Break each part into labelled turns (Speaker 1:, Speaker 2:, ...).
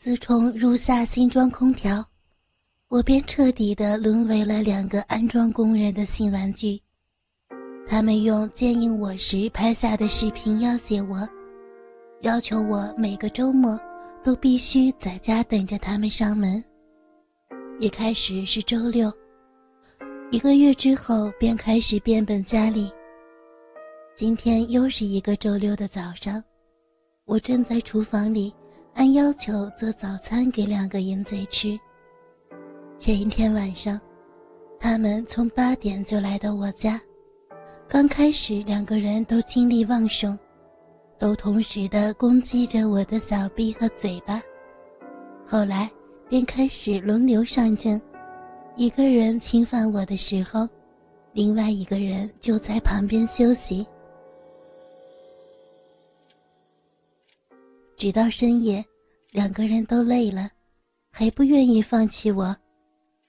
Speaker 1: 自从入夏新装空调，我便彻底的沦为了两个安装工人的新玩具。他们用坚硬我时拍下的视频要挟我，要求我每个周末都必须在家等着他们上门。一开始是周六，一个月之后便开始变本加厉。今天又是一个周六的早上，我正在厨房里按要求做早餐给两个淫贼吃。前一天晚上，他们从八点就来到我家。刚开始，两个人都精力旺盛，都同时的攻击着我的小臂和嘴巴。后来便开始轮流上阵，一个人侵犯我的时候，另外一个人就在旁边休息。直到深夜，两个人都累了，还不愿意放弃我，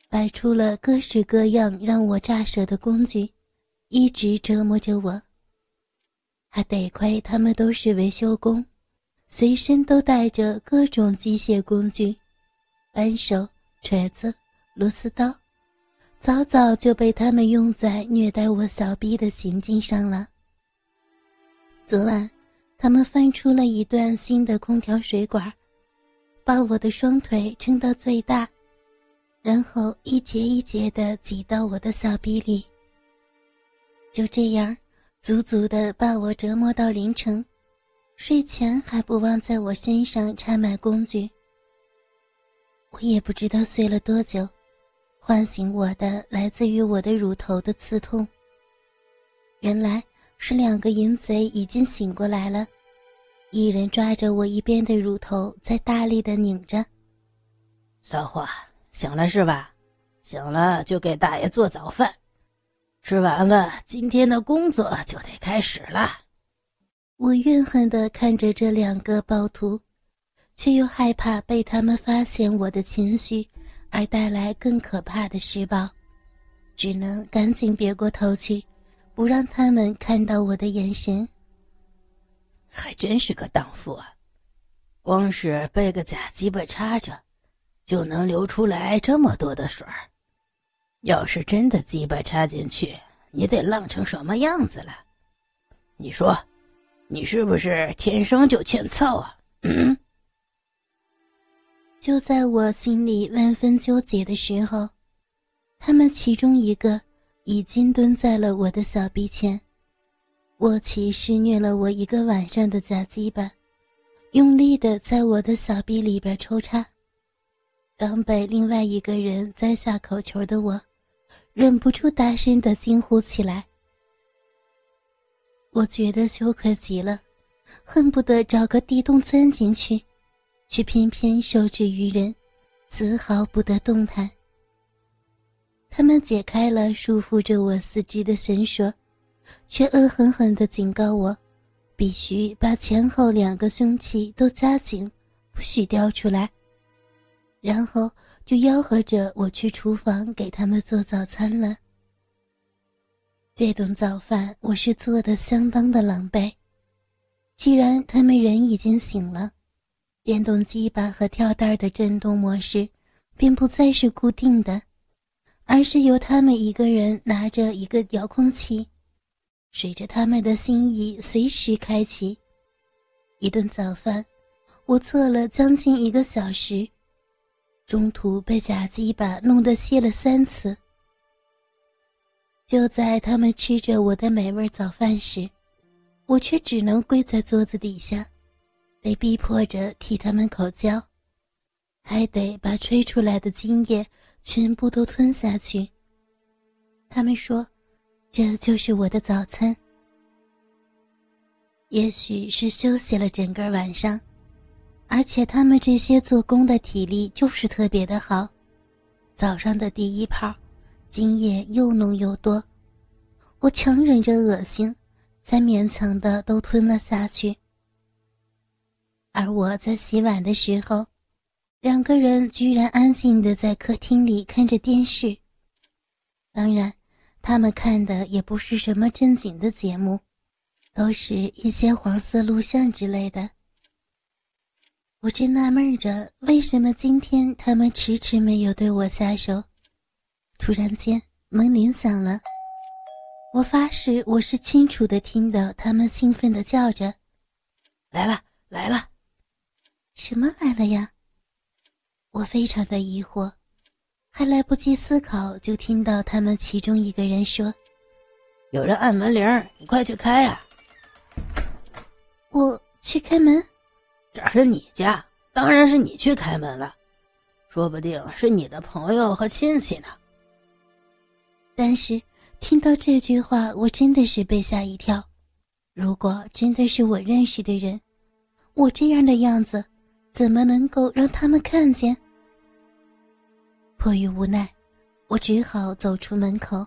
Speaker 1: 摆出了各式各样让我咋舌的工具。一直折磨着我。还得亏他们都是维修工，随身都带着各种机械工具，扳手、锤子、螺丝刀，早早就被他们用在虐待我小逼的行径上了。昨晚，他们翻出了一段新的空调水管，把我的双腿撑到最大，然后一节一节地挤到我的小臂里。就这样，足足的把我折磨到凌晨，睡前还不忘在我身上插满工具。我也不知道睡了多久，唤醒我的来自于我的乳头的刺痛。原来是两个淫贼已经醒过来了，一人抓着我一边的乳头，在大力的拧着。
Speaker 2: 骚货，醒了是吧？醒了就给大爷做早饭。吃完了，今天的工作就得开始了。
Speaker 1: 我怨恨的看着这两个暴徒，却又害怕被他们发现我的情绪，而带来更可怕的施暴，只能赶紧别过头去，不让他们看到我的眼神。
Speaker 2: 还真是个荡妇啊！光是被个假鸡巴插着，就能流出来这么多的水儿。要是真的鸡巴插进去，你得浪成什么样子了？你说，你是不是天生就欠操啊？嗯。
Speaker 1: 就在我心里万分纠结的时候，他们其中一个已经蹲在了我的小臂前，握起施虐了我一个晚上的假鸡巴，用力的在我的小臂里边抽插。刚被另外一个人摘下口球的我。忍不住大声的惊呼起来。我觉得羞愧极了，恨不得找个地洞钻进去，却偏偏受制于人，丝毫不得动弹。他们解开了束缚着我四肢的绳索，却恶狠狠地警告我，必须把前后两个凶器都夹紧，不许掉出来。然后。就吆喝着我去厨房给他们做早餐了。这顿早饭我是做的相当的狼狈。既然他们人已经醒了，电动机把和跳蛋的震动模式便不再是固定的，而是由他们一个人拿着一个遥控器，随着他们的心意随时开启。一顿早饭，我做了将近一个小时。中途被假鸡巴弄得歇了三次。就在他们吃着我的美味早饭时，我却只能跪在桌子底下，被逼迫着替他们口交，还得把吹出来的精液全部都吞下去。他们说，这就是我的早餐。也许是休息了整个晚上。而且他们这些做工的体力就是特别的好，早上的第一泡，精液又浓又多，我强忍着恶心，才勉强的都吞了下去。而我在洗碗的时候，两个人居然安静的在客厅里看着电视。当然，他们看的也不是什么正经的节目，都是一些黄色录像之类的。我正纳闷着，为什么今天他们迟迟没有对我下手。突然间，门铃响了。我发誓，我是清楚的听到他们兴奋的叫着：“
Speaker 2: 来了，来了！”
Speaker 1: 什么来了呀？我非常的疑惑，还来不及思考，就听到他们其中一个人说：“
Speaker 2: 有人按门铃，你快去开呀！”
Speaker 1: 我去开门。
Speaker 2: 这是你家，当然是你去开门了。说不定是你的朋友和亲戚呢。
Speaker 1: 但是听到这句话，我真的是被吓一跳。如果真的是我认识的人，我这样的样子，怎么能够让他们看见？迫于无奈，我只好走出门口，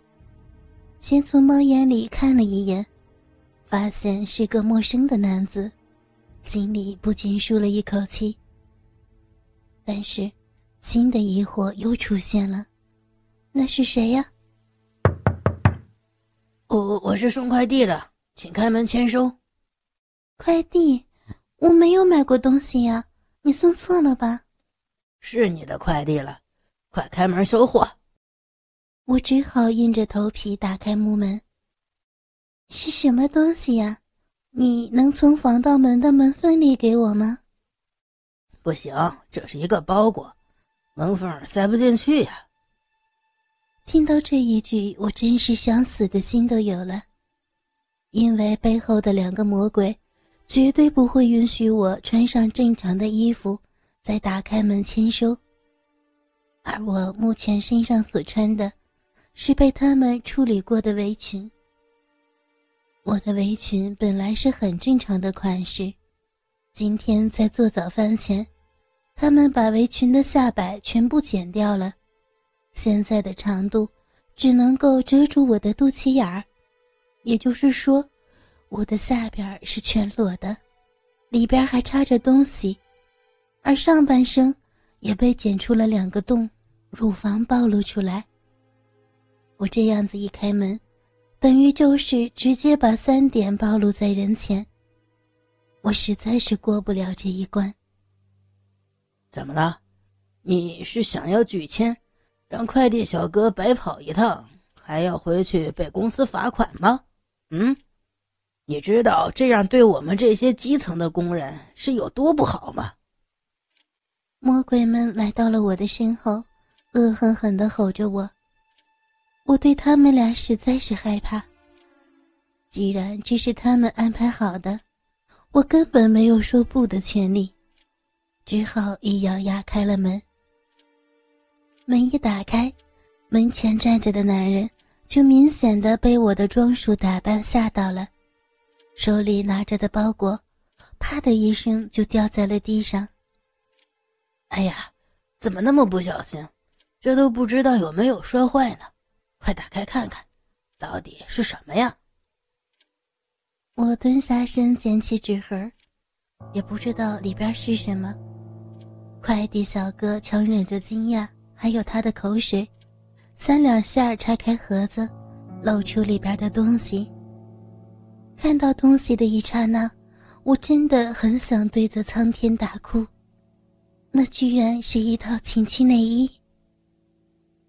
Speaker 1: 先从猫眼里看了一眼，发现是个陌生的男子。心里不禁舒了一口气，但是新的疑惑又出现了：那是谁呀？
Speaker 2: 我我是送快递的，请开门签收。
Speaker 1: 快递？我没有买过东西呀，你送错了吧？
Speaker 2: 是你的快递了，快开门收货。
Speaker 1: 我只好硬着头皮打开木门。是什么东西呀？你能从防盗门的门缝里给我吗？
Speaker 2: 不行，这是一个包裹，门缝塞不进去呀。
Speaker 1: 听到这一句，我真是想死的心都有了，因为背后的两个魔鬼绝对不会允许我穿上正常的衣服再打开门签收，而我目前身上所穿的，是被他们处理过的围裙。我的围裙本来是很正常的款式，今天在做早饭前，他们把围裙的下摆全部剪掉了，现在的长度只能够遮住我的肚脐眼儿，也就是说，我的下边是全裸的，里边还插着东西，而上半身也被剪出了两个洞，乳房暴露出来。我这样子一开门。等于就是直接把三点暴露在人前。我实在是过不了这一关。
Speaker 2: 怎么了？你是想要拒签，让快递小哥白跑一趟，还要回去被公司罚款吗？嗯，你知道这样对我们这些基层的工人是有多不好吗？
Speaker 1: 魔鬼们来到了我的身后，恶狠狠地吼着我。我对他们俩实在是害怕。既然这是他们安排好的，我根本没有说不的权利，只好一咬牙开了门。门一打开，门前站着的男人就明显的被我的装束打扮吓到了，手里拿着的包裹，啪的一声就掉在了地上。
Speaker 2: 哎呀，怎么那么不小心？这都不知道有没有摔坏呢。快打开看看，到底是什么呀？
Speaker 1: 我蹲下身捡起纸盒，也不知道里边是什么。快递小哥强忍着惊讶，还有他的口水，三两下拆开盒子，露出里边的东西。看到东西的一刹那，我真的很想对着苍天大哭。那居然是一套情趣内衣。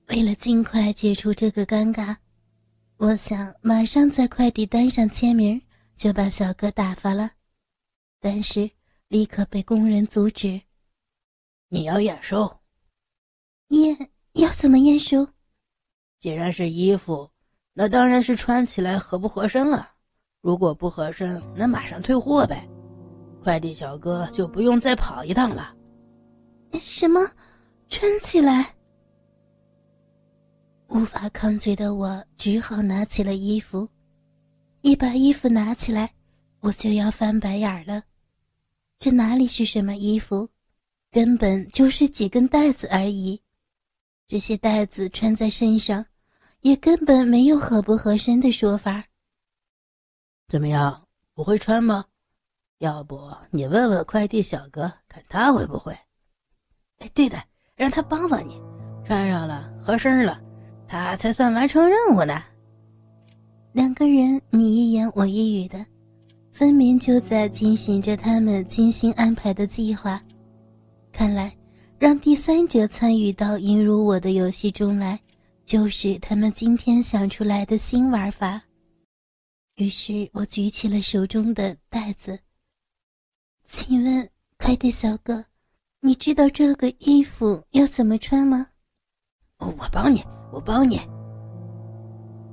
Speaker 1: 为了尽快解除这个尴尬，我想马上在快递单上签名，就把小哥打发了。但是立刻被工人阻止。
Speaker 2: 你要验收？
Speaker 1: 验？要怎么验收？
Speaker 2: 既然是衣服，那当然是穿起来合不合身了。如果不合身，那马上退货呗。快递小哥就不用再跑一趟了。
Speaker 1: 什么？穿起来？无法抗拒的我只好拿起了衣服，一把衣服拿起来，我就要翻白眼了。这哪里是什么衣服，根本就是几根带子而已。这些带子穿在身上，也根本没有合不合身的说法。
Speaker 2: 怎么样，不会穿吗？要不你问问快递小哥，看他会不会？哎，对的，让他帮帮你，穿上了合身了。他才算完成任务呢。
Speaker 1: 两个人你一言我一语的，分明就在进行着他们精心安排的计划。看来，让第三者参与到引入我的游戏中来，就是他们今天想出来的新玩法。于是我举起了手中的袋子，请问快递小哥，你知道这个衣服要怎么穿吗？
Speaker 2: 我帮你，我帮你。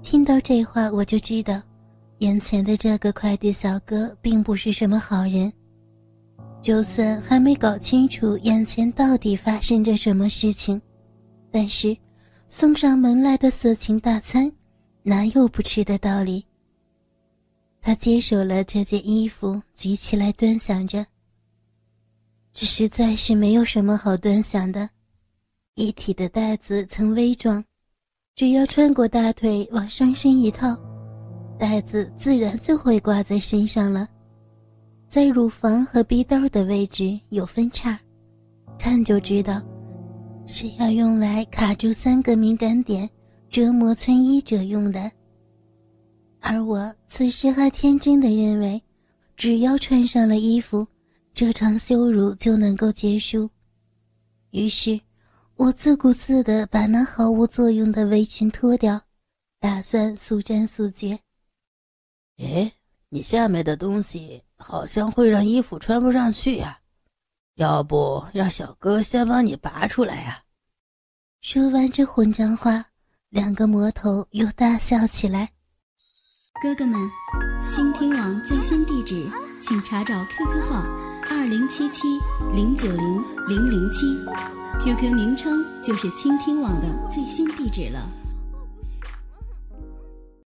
Speaker 1: 听到这话，我就知道，眼前的这个快递小哥并不是什么好人。就算还没搞清楚眼前到底发生着什么事情，但是送上门来的色情大餐，哪有不吃的道理？他接手了这件衣服，举起来端详着。这实在是没有什么好端详的，一体的袋子曾微壮。只要穿过大腿往上身一套，带子自然就会挂在身上了。在乳房和逼兜的位置有分叉，看就知道是要用来卡住三个敏感点，折磨穿衣者用的。而我此时还天真的认为，只要穿上了衣服，这场羞辱就能够结束。于是。我自顾自地把那毫无作用的围裙脱掉，打算速战速决。
Speaker 2: 哎，你下面的东西好像会让衣服穿不上去呀，要不让小哥先帮你拔出来呀？
Speaker 1: 说完这混账话，两个魔头又大笑起来。
Speaker 3: 哥哥们，倾听网最新地址，请查找 QQ 号二零七七零九零零零七。QQ 名称就是倾听网的最新地址了。